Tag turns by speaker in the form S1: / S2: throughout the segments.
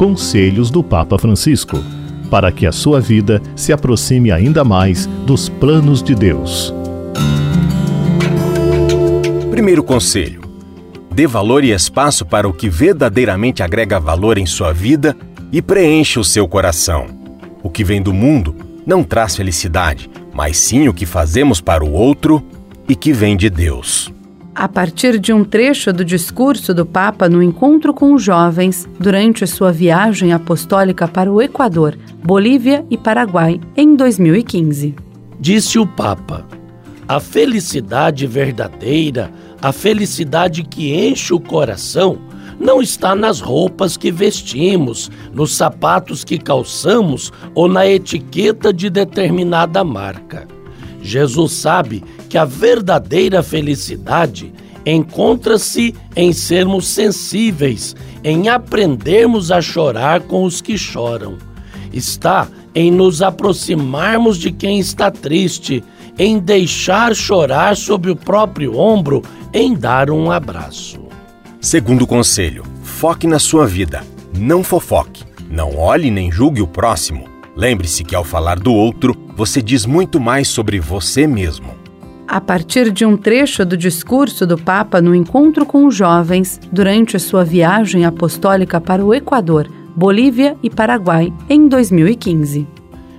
S1: Conselhos do Papa Francisco, para que a sua vida se aproxime ainda mais dos planos de Deus.
S2: Primeiro conselho: dê valor e espaço para o que verdadeiramente agrega valor em sua vida e preenche o seu coração. O que vem do mundo não traz felicidade, mas sim o que fazemos para o outro e que vem de Deus.
S3: A partir de um trecho do discurso do Papa no encontro com os jovens durante sua viagem apostólica para o Equador, Bolívia e Paraguai em 2015.
S4: Disse o Papa: A felicidade verdadeira, a felicidade que enche o coração, não está nas roupas que vestimos, nos sapatos que calçamos ou na etiqueta de determinada marca. Jesus sabe que a verdadeira felicidade encontra-se em sermos sensíveis, em aprendermos a chorar com os que choram. Está em nos aproximarmos de quem está triste, em deixar chorar sobre o próprio ombro, em dar um abraço.
S2: Segundo conselho: foque na sua vida, não fofoque. Não olhe nem julgue o próximo. Lembre-se que ao falar do outro, você diz muito mais sobre você mesmo.
S3: A partir de um trecho do discurso do Papa no encontro com os jovens durante sua viagem apostólica para o Equador, Bolívia e Paraguai em 2015.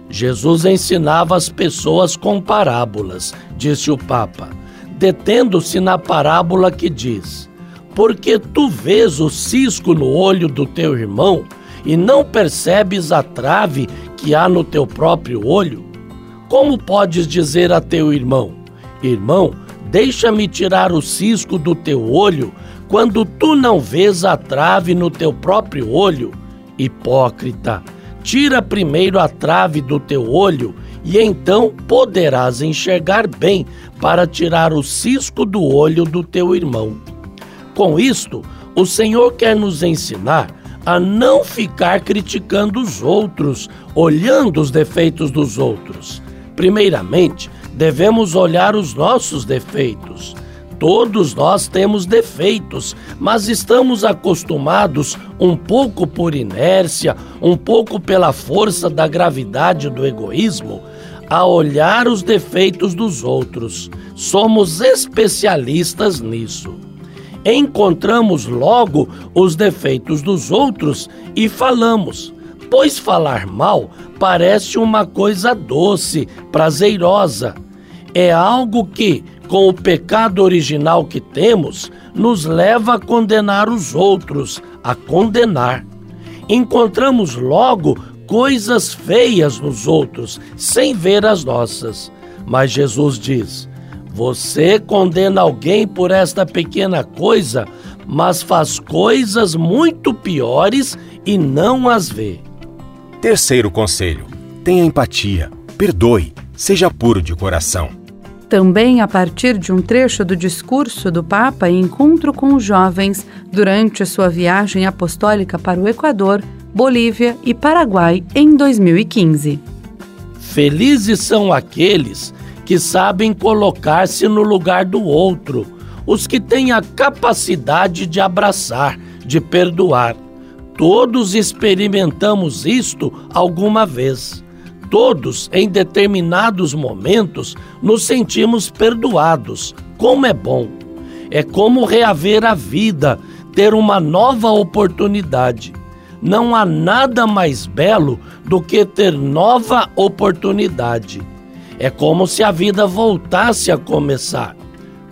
S4: Jesus ensinava as pessoas com parábolas, disse o Papa, detendo-se na parábola que diz: porque tu vês o cisco no olho do teu irmão e não percebes a trave que há no teu próprio olho? Como podes dizer a teu irmão: Irmão, deixa-me tirar o cisco do teu olho, quando tu não vês a trave no teu próprio olho? Hipócrita, tira primeiro a trave do teu olho e então poderás enxergar bem para tirar o cisco do olho do teu irmão. Com isto, o Senhor quer nos ensinar a não ficar criticando os outros, olhando os defeitos dos outros. Primeiramente, devemos olhar os nossos defeitos. Todos nós temos defeitos, mas estamos acostumados, um pouco por inércia, um pouco pela força da gravidade do egoísmo, a olhar os defeitos dos outros. Somos especialistas nisso encontramos logo os defeitos dos outros e falamos, pois falar mal parece uma coisa doce, prazerosa. É algo que, com o pecado original que temos, nos leva a condenar os outros, a condenar. Encontramos logo coisas feias nos outros, sem ver as nossas. Mas Jesus diz: você condena alguém por esta pequena coisa, mas faz coisas muito piores e não as vê.
S2: Terceiro conselho: tenha empatia, perdoe, seja puro de coração.
S3: Também a partir de um trecho do discurso do Papa em encontro com os jovens durante sua viagem apostólica para o Equador, Bolívia e Paraguai em 2015.
S4: Felizes são aqueles que sabem colocar-se no lugar do outro, os que têm a capacidade de abraçar, de perdoar. Todos experimentamos isto alguma vez. Todos, em determinados momentos, nos sentimos perdoados. Como é bom! É como reaver a vida, ter uma nova oportunidade. Não há nada mais belo do que ter nova oportunidade. É como se a vida voltasse a começar.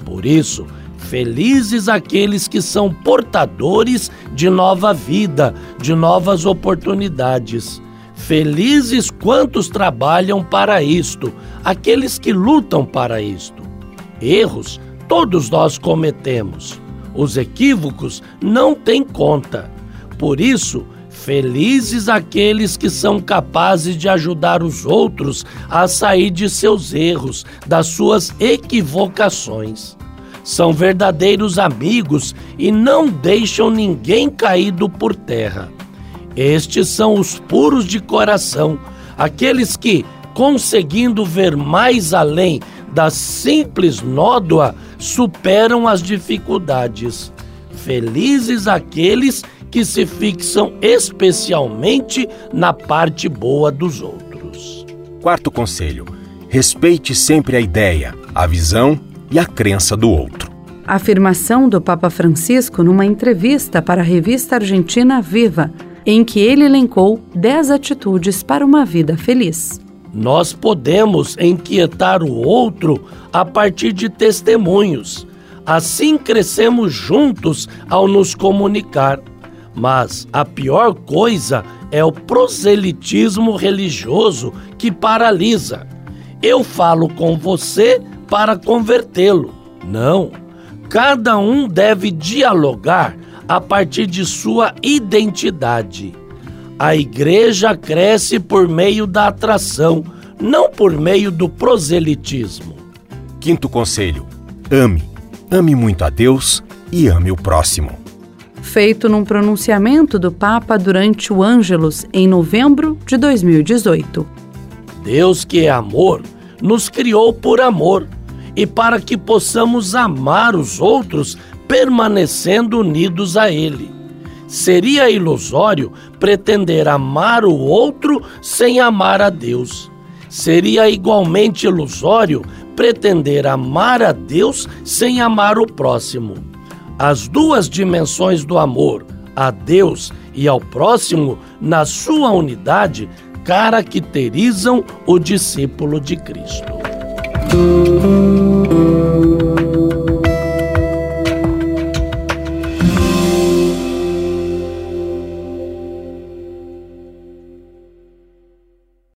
S4: Por isso, felizes aqueles que são portadores de nova vida, de novas oportunidades. Felizes quantos trabalham para isto, aqueles que lutam para isto. Erros todos nós cometemos. Os equívocos não têm conta. Por isso, Felizes aqueles que são capazes de ajudar os outros a sair de seus erros, das suas equivocações. São verdadeiros amigos e não deixam ninguém caído por terra. Estes são os puros de coração, aqueles que, conseguindo ver mais além da simples nódoa, superam as dificuldades Felizes aqueles que se fixam especialmente na parte boa dos outros.
S2: Quarto conselho: respeite sempre a ideia, a visão e a crença do outro.
S3: Afirmação do Papa Francisco numa entrevista para a revista argentina Viva, em que ele elencou 10 atitudes para uma vida feliz.
S4: Nós podemos inquietar o outro a partir de testemunhos. Assim crescemos juntos ao nos comunicar. Mas a pior coisa é o proselitismo religioso que paralisa. Eu falo com você para convertê-lo. Não. Cada um deve dialogar a partir de sua identidade. A igreja cresce por meio da atração, não por meio do proselitismo.
S2: Quinto conselho: ame. Ame muito a Deus e ame o próximo.
S3: Feito num pronunciamento do Papa durante o Ângelus em novembro de 2018.
S4: Deus, que é amor, nos criou por amor e para que possamos amar os outros permanecendo unidos a Ele. Seria ilusório pretender amar o outro sem amar a Deus. Seria igualmente ilusório pretender amar a Deus sem amar o próximo. As duas dimensões do amor, a Deus e ao próximo, na sua unidade, caracterizam o discípulo de Cristo.